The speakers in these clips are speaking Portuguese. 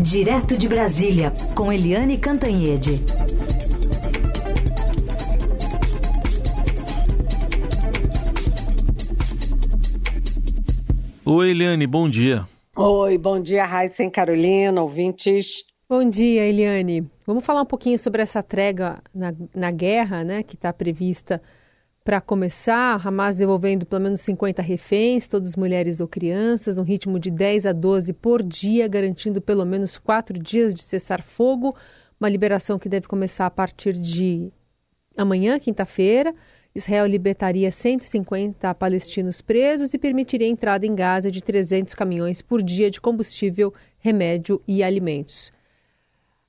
Direto de Brasília, com Eliane Cantanhede. Oi, Eliane, bom dia. Oi, bom dia, Raíssa e Carolina, ouvintes. Bom dia, Eliane. Vamos falar um pouquinho sobre essa trégua na, na guerra, né, que está prevista para começar. Hamas devolvendo pelo menos 50 reféns, todas mulheres ou crianças, um ritmo de 10 a 12 por dia, garantindo pelo menos quatro dias de cessar-fogo. Uma liberação que deve começar a partir de amanhã, quinta-feira. Israel libertaria 150 palestinos presos e permitiria a entrada em Gaza de 300 caminhões por dia de combustível, remédio e alimentos.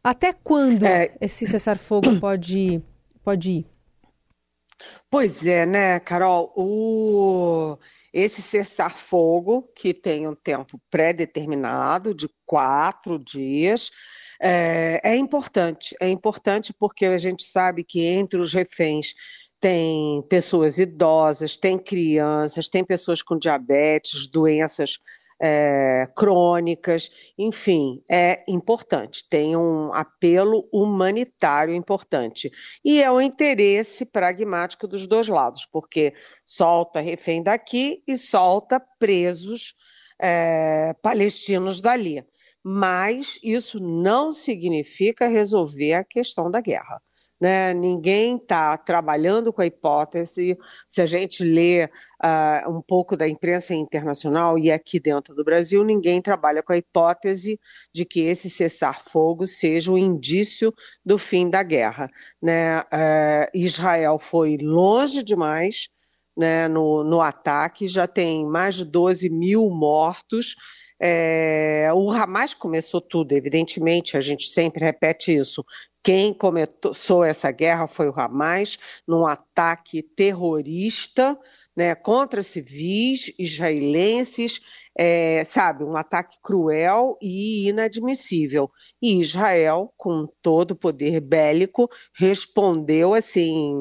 Até quando é... esse cessar-fogo pode, pode ir? Pois é, né, Carol? O... Esse cessar-fogo, que tem um tempo pré-determinado de quatro dias, é, é importante. É importante porque a gente sabe que entre os reféns tem pessoas idosas, tem crianças, tem pessoas com diabetes, doenças é, crônicas, enfim, é importante, tem um apelo humanitário importante. E é o interesse pragmático dos dois lados, porque solta refém daqui e solta presos é, palestinos dali. Mas isso não significa resolver a questão da guerra. Né? Ninguém está trabalhando com a hipótese. Se a gente lê uh, um pouco da imprensa internacional e aqui dentro do Brasil, ninguém trabalha com a hipótese de que esse cessar-fogo seja o um indício do fim da guerra. Né? Uh, Israel foi longe demais né, no, no ataque, já tem mais de 12 mil mortos. É, o Hamas começou tudo, evidentemente, a gente sempre repete isso. Quem começou essa guerra foi o Hamas, num ataque terrorista né, contra civis israelenses, é, sabe, um ataque cruel e inadmissível. E Israel, com todo o poder bélico, respondeu assim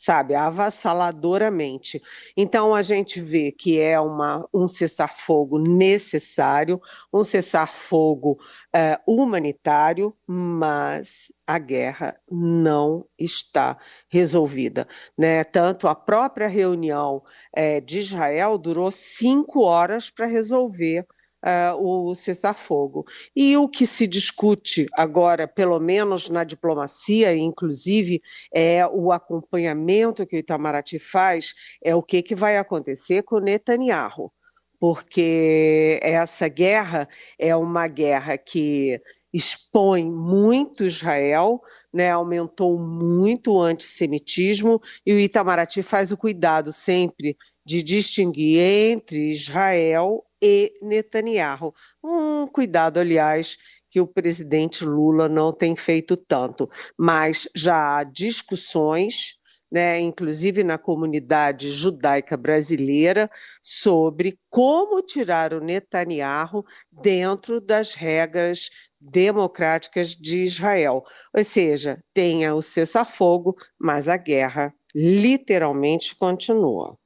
sabe, avassaladoramente. Então a gente vê que é uma, um cessar-fogo necessário, um cessar-fogo é, humanitário, mas a guerra não está resolvida. Né? Tanto a própria reunião é, de Israel durou cinco horas para resolver uh, o cessar-fogo. E o que se discute agora, pelo menos na diplomacia, inclusive, é o acompanhamento que o Itamaraty faz, é o que, que vai acontecer com Netanyahu. Porque essa guerra é uma guerra que expõe muito Israel, né, aumentou muito o antissemitismo e o Itamaraty faz o cuidado sempre de distinguir entre Israel e Netanyahu. Um cuidado, aliás, que o presidente Lula não tem feito tanto, mas já há discussões né, inclusive na comunidade judaica brasileira, sobre como tirar o Netanyahu dentro das regras democráticas de Israel. Ou seja, tenha o cessar-fogo, mas a guerra literalmente continua.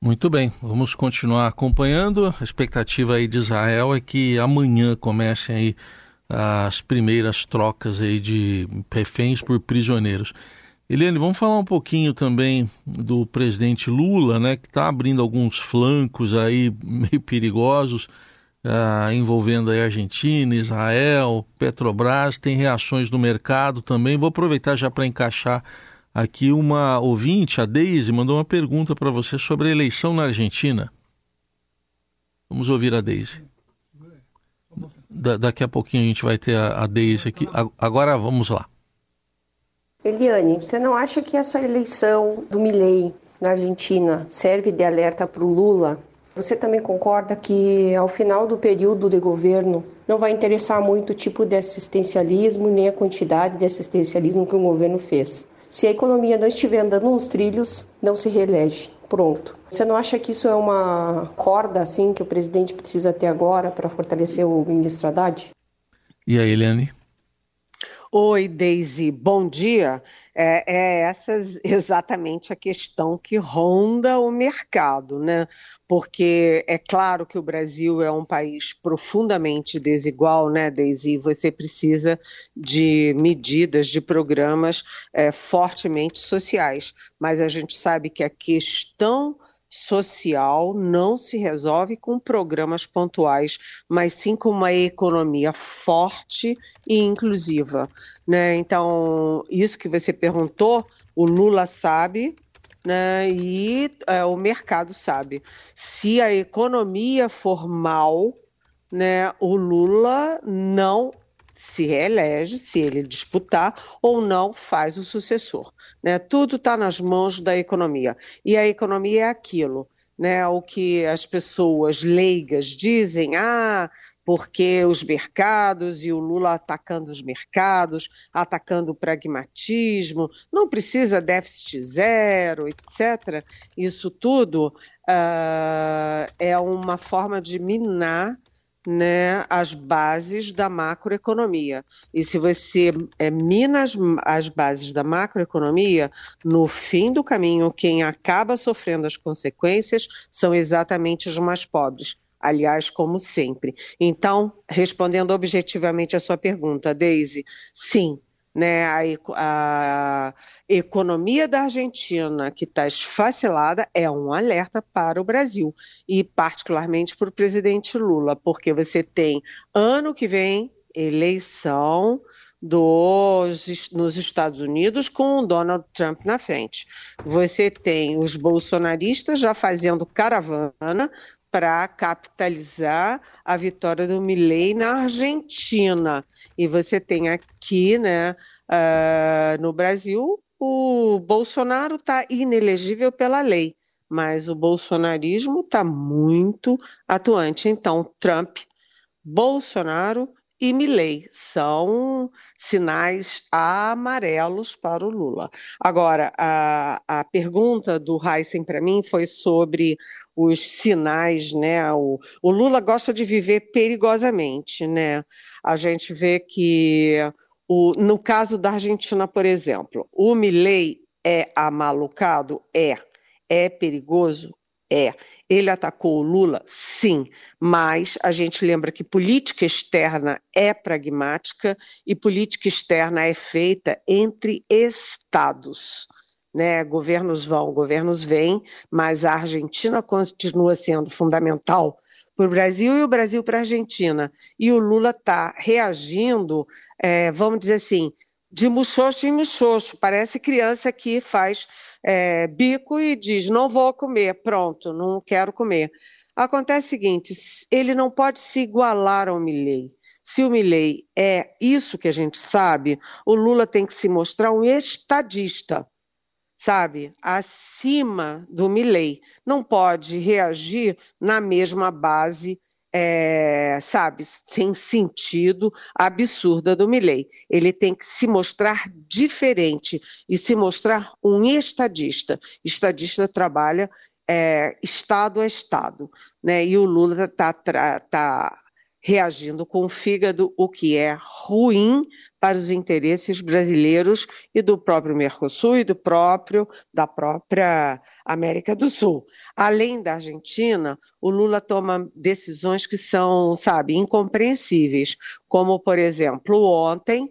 Muito bem, vamos continuar acompanhando. A expectativa aí de Israel é que amanhã comecem aí as primeiras trocas aí de reféns por prisioneiros. Eliane, vamos falar um pouquinho também do presidente Lula, né, que está abrindo alguns flancos aí meio perigosos, uh, envolvendo aí Argentina, Israel, Petrobras, tem reações no mercado também. Vou aproveitar já para encaixar Aqui uma ouvinte, a Deise, mandou uma pergunta para você sobre a eleição na Argentina. Vamos ouvir a Deise. Da, daqui a pouquinho a gente vai ter a, a Deise aqui. Agora vamos lá. Eliane, você não acha que essa eleição do Milei na Argentina serve de alerta para o Lula? Você também concorda que ao final do período de governo não vai interessar muito o tipo de assistencialismo nem a quantidade de assistencialismo que o governo fez? Se a economia não estiver andando nos trilhos, não se reelege. Pronto. Você não acha que isso é uma corda assim que o presidente precisa ter agora para fortalecer o ministro Haddad? E aí, Eliane? Oi, Daisy, bom dia. É, é essa exatamente a questão que ronda o mercado, né? Porque é claro que o Brasil é um país profundamente desigual, né, Daisy? Você precisa de medidas, de programas é, fortemente sociais. Mas a gente sabe que a questão social não se resolve com programas pontuais, mas sim com uma economia forte e inclusiva. Né? Então, isso que você perguntou, o Lula sabe, né? e é, o mercado sabe. Se a economia for mal, né, o Lula não se reelege, se ele disputar ou não, faz o sucessor. Né? Tudo está nas mãos da economia. E a economia é aquilo, né? o que as pessoas leigas dizem, ah, porque os mercados e o Lula atacando os mercados, atacando o pragmatismo, não precisa déficit zero, etc. Isso tudo uh, é uma forma de minar né, as bases da macroeconomia. E se você é, mina as, as bases da macroeconomia, no fim do caminho, quem acaba sofrendo as consequências são exatamente os mais pobres. Aliás, como sempre. Então, respondendo objetivamente a sua pergunta, Daisy, sim, né, a, a economia da Argentina, que está esfacelada, é um alerta para o Brasil e, particularmente, para o presidente Lula, porque você tem ano que vem eleição dos, nos Estados Unidos com o Donald Trump na frente. Você tem os bolsonaristas já fazendo caravana para capitalizar a vitória do Milley na Argentina. E você tem aqui, né, uh, no Brasil, o Bolsonaro está inelegível pela lei, mas o bolsonarismo está muito atuante. Então, Trump, Bolsonaro e Milley são sinais amarelos para o Lula. Agora, a, a pergunta do Heisen para mim foi sobre os sinais, né? O, o, Lula gosta de viver perigosamente, né? A gente vê que o, no caso da Argentina, por exemplo, o Milley é amalucado? É. É perigoso? É. Ele atacou o Lula? Sim. Mas a gente lembra que política externa é pragmática e política externa é feita entre estados. Né? Governos vão, governos vêm, mas a Argentina continua sendo fundamental para o Brasil e o Brasil para a Argentina. E o Lula está reagindo, é, vamos dizer assim, de muxoxo em muxoxo. Parece criança que faz é, bico e diz: não vou comer, pronto, não quero comer. Acontece o seguinte: ele não pode se igualar ao Milley. Se o Milley é isso que a gente sabe, o Lula tem que se mostrar um estadista, sabe? Acima do Milley. Não pode reagir na mesma base é, sabe, sem sentido, absurda do Milley. Ele tem que se mostrar diferente e se mostrar um estadista. Estadista trabalha é, Estado a Estado, né? E o Lula está tá reagindo com o fígado, o que é ruim para os interesses brasileiros e do próprio Mercosul e do próprio da própria América do Sul. Além da Argentina, o Lula toma decisões que são, sabe, incompreensíveis, como por exemplo, ontem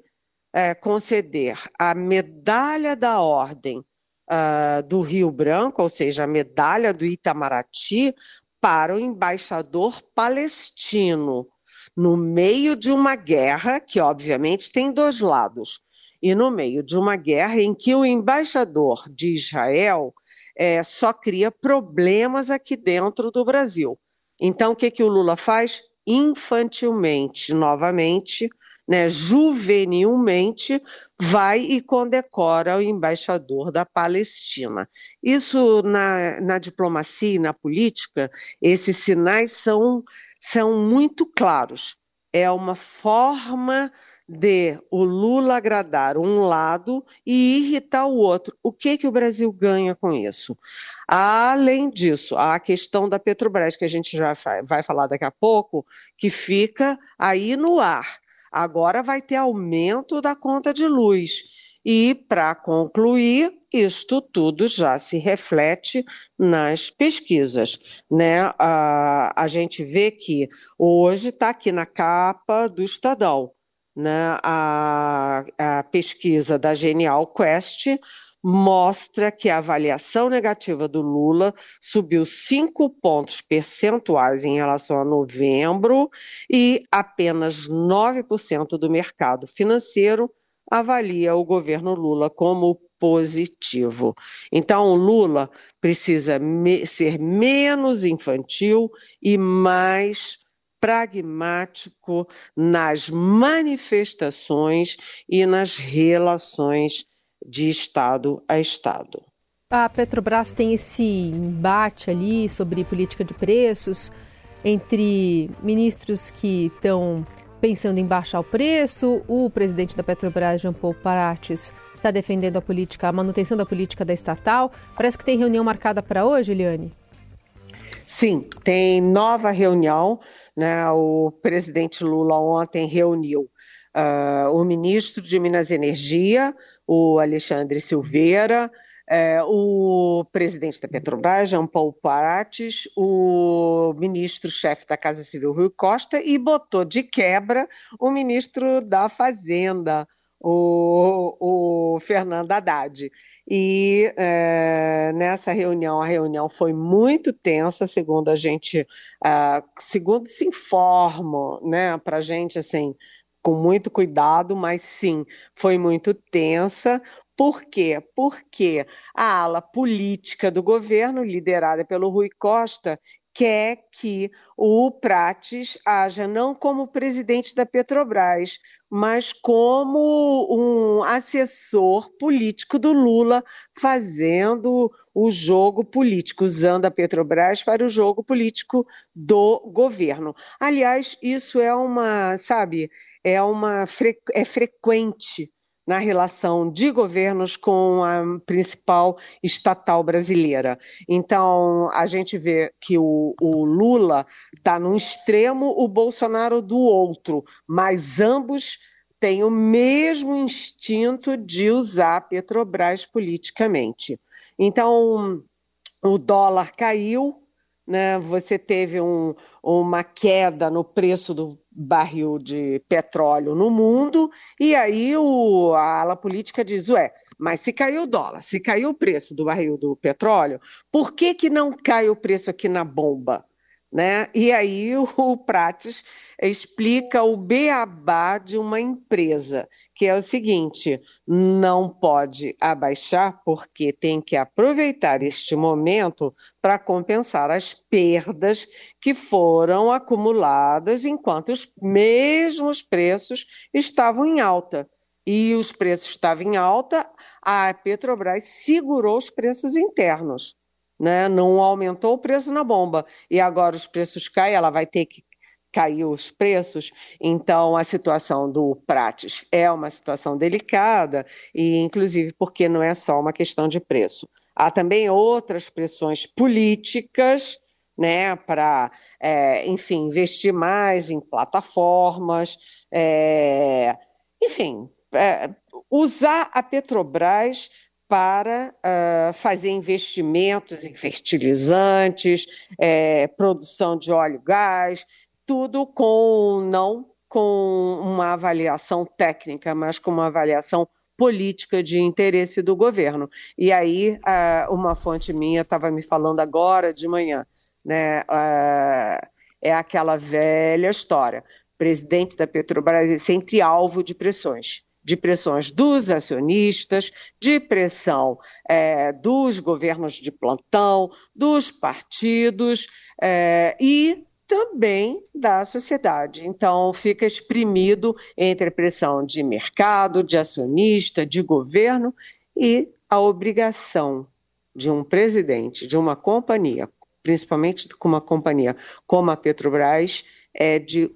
é, conceder a medalha da ordem uh, do Rio Branco, ou seja, a medalha do Itamaraty, para o embaixador palestino no meio de uma guerra, que obviamente tem dois lados, e no meio de uma guerra em que o embaixador de Israel é, só cria problemas aqui dentro do Brasil. Então, o que, que o Lula faz? Infantilmente, novamente, né, juvenilmente, vai e condecora o embaixador da Palestina. Isso na, na diplomacia e na política, esses sinais são são muito claros. É uma forma de o Lula agradar um lado e irritar o outro. O que que o Brasil ganha com isso? Além disso, a questão da Petrobras, que a gente já vai falar daqui a pouco, que fica aí no ar. Agora vai ter aumento da conta de luz. E, para concluir, isto tudo já se reflete nas pesquisas. Né? A, a gente vê que hoje está aqui na capa do Estadão né? a, a pesquisa da Genial Quest mostra que a avaliação negativa do Lula subiu cinco pontos percentuais em relação a novembro e apenas 9% do mercado financeiro avalia o governo Lula como positivo. Então, o Lula precisa me ser menos infantil e mais pragmático nas manifestações e nas relações de Estado a Estado. A Petrobras tem esse embate ali sobre política de preços entre ministros que estão pensando em baixar o preço. O presidente da Petrobras, Jean Paul Parates, está defendendo a política, a manutenção da política da estatal. Parece que tem reunião marcada para hoje, Eliane. Sim, tem nova reunião. Né? O presidente Lula ontem reuniu uh, o ministro de Minas e Energia, o Alexandre Silveira, é, o presidente da Petrobras, Jean Paul Parates, o ministro-chefe da Casa Civil, Rui Costa, e botou de quebra o ministro da Fazenda, o, o Fernando Haddad. E é, nessa reunião, a reunião foi muito tensa, segundo a gente, uh, segundo se informa, né, para a gente, assim, com muito cuidado, mas sim, foi muito tensa. Por quê? Porque a ala política do governo, liderada pelo Rui Costa, quer que o Prates haja não como presidente da Petrobras, mas como um assessor político do Lula, fazendo o jogo político, usando a Petrobras para o jogo político do governo. Aliás, isso é uma, sabe, é uma é frequente na relação de governos com a principal estatal brasileira. Então, a gente vê que o, o Lula está num extremo, o Bolsonaro do outro, mas ambos têm o mesmo instinto de usar a Petrobras politicamente. Então, o dólar caiu, né? Você teve um, uma queda no preço do barril de petróleo no mundo, e aí o, a ala política diz, ué, mas se caiu o dólar, se caiu o preço do barril do petróleo, por que, que não cai o preço aqui na bomba? Né? E aí o Prates explica o beabá de uma empresa, que é o seguinte: não pode abaixar porque tem que aproveitar este momento para compensar as perdas que foram acumuladas enquanto os mesmos preços estavam em alta. E os preços estavam em alta, a Petrobras segurou os preços internos né? Não aumentou o preço na bomba e agora os preços caem, ela vai ter que cair os preços. Então a situação do Prates é uma situação delicada e inclusive porque não é só uma questão de preço. Há também outras pressões políticas, né, para, é, enfim, investir mais em plataformas, é, enfim, é, usar a Petrobras para uh, fazer investimentos em fertilizantes, é, produção de óleo e gás, tudo com não com uma avaliação técnica, mas com uma avaliação política de interesse do governo. E aí, uh, uma fonte minha estava me falando agora de manhã, né? Uh, é aquela velha história. Presidente da Petrobras é sempre alvo de pressões de pressões dos acionistas, de pressão é, dos governos de plantão, dos partidos é, e também da sociedade. Então, fica exprimido entre pressão de mercado, de acionista, de governo e a obrigação de um presidente de uma companhia, principalmente com uma companhia como a Petrobras, é de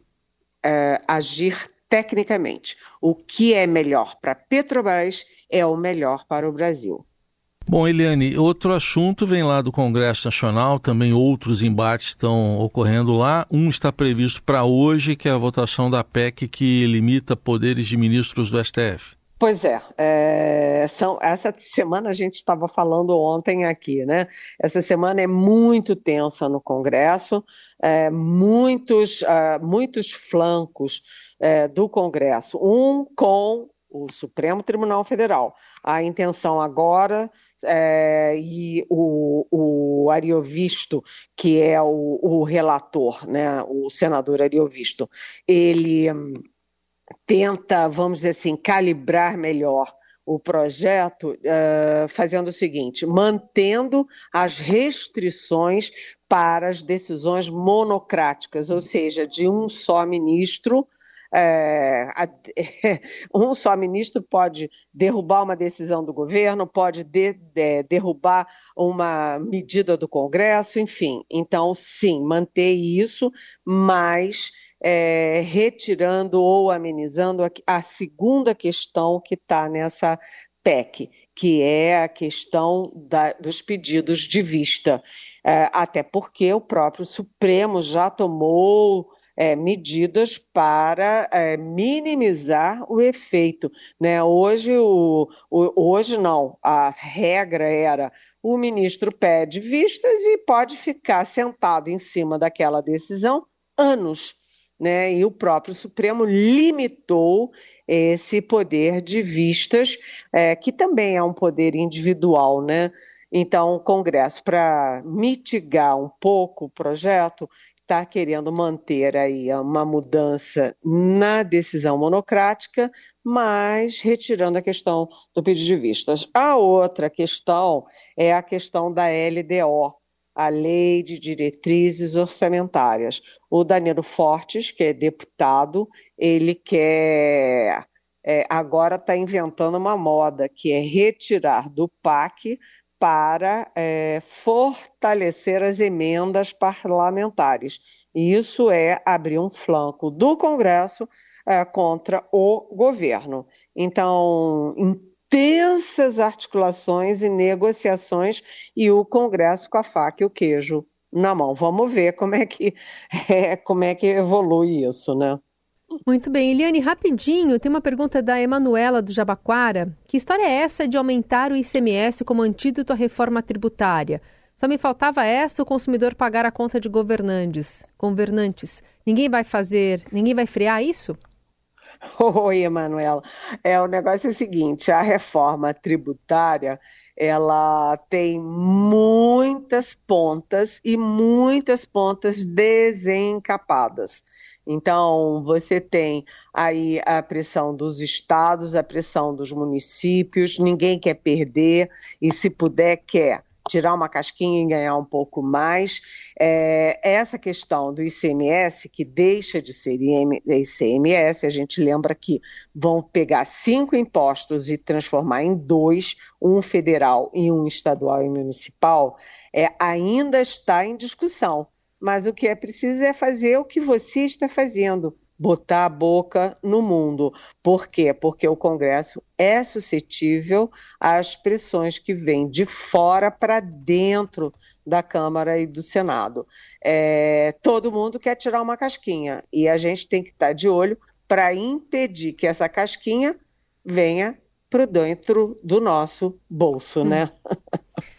é, agir tecnicamente. O que é melhor para Petrobras é o melhor para o Brasil. Bom, Eliane, outro assunto vem lá do Congresso Nacional, também outros embates estão ocorrendo lá. Um está previsto para hoje, que é a votação da PEC que limita poderes de ministros do STF. Pois é, é, são, essa semana a gente estava falando ontem aqui, né? Essa semana é muito tensa no Congresso, é, muitos, uh, muitos flancos é, do Congresso, um com o Supremo Tribunal Federal. A intenção agora é, e o, o Ariovisto, que é o, o, relator, né, o senador Ariovisto, ele hum, tenta, vamos dizer assim, calibrar melhor o projeto uh, fazendo o seguinte: mantendo as restrições para as decisões monocráticas, ou seja, de um só ministro é, um só ministro pode derrubar uma decisão do governo, pode de, de, derrubar uma medida do Congresso, enfim. Então, sim, manter isso, mas é, retirando ou amenizando a, a segunda questão que está nessa PEC, que é a questão da, dos pedidos de vista. É, até porque o próprio Supremo já tomou é, medidas para é, minimizar o efeito. Né? Hoje, o, o, hoje não, a regra era o ministro pede vistas e pode ficar sentado em cima daquela decisão anos. Né? E o próprio Supremo limitou esse poder de vistas, é, que também é um poder individual, né? Então, o Congresso, para mitigar um pouco o projeto, está querendo manter aí uma mudança na decisão monocrática, mas retirando a questão do pedido de vistas. A outra questão é a questão da LDO, a Lei de Diretrizes Orçamentárias. O Danilo Fortes, que é deputado, ele quer é, agora está inventando uma moda que é retirar do PAC para é, fortalecer as emendas parlamentares. Isso é abrir um flanco do Congresso é, contra o governo. Então, intensas articulações e negociações e o Congresso com a faca e o queijo na mão. Vamos ver como é que, é, como é que evolui isso, né? Muito bem. Eliane, rapidinho, tem uma pergunta da Emanuela do Jabaquara. Que história é essa de aumentar o ICMS como antídoto à reforma tributária? Só me faltava essa o consumidor pagar a conta de governantes. Governantes. Ninguém vai fazer, ninguém vai frear isso? Oi, Emanuela. É, o negócio é o seguinte, a reforma tributária, ela tem muitas pontas e muitas pontas desencapadas. Então, você tem aí a pressão dos estados, a pressão dos municípios, ninguém quer perder e, se puder, quer tirar uma casquinha e ganhar um pouco mais. É, essa questão do ICMS, que deixa de ser ICMS, a gente lembra que vão pegar cinco impostos e transformar em dois, um federal e um estadual e municipal, é, ainda está em discussão mas o que é preciso é fazer o que você está fazendo, botar a boca no mundo. Por quê? Porque o Congresso é suscetível às pressões que vêm de fora para dentro da Câmara e do Senado. É, todo mundo quer tirar uma casquinha e a gente tem que estar de olho para impedir que essa casquinha venha para dentro do nosso bolso, hum.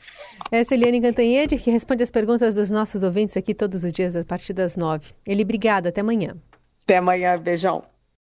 Essa é Eliane Cantanhede, que responde as perguntas dos nossos ouvintes aqui todos os dias a partir das nove. Ele, obrigada. Até amanhã. Até amanhã. Beijão.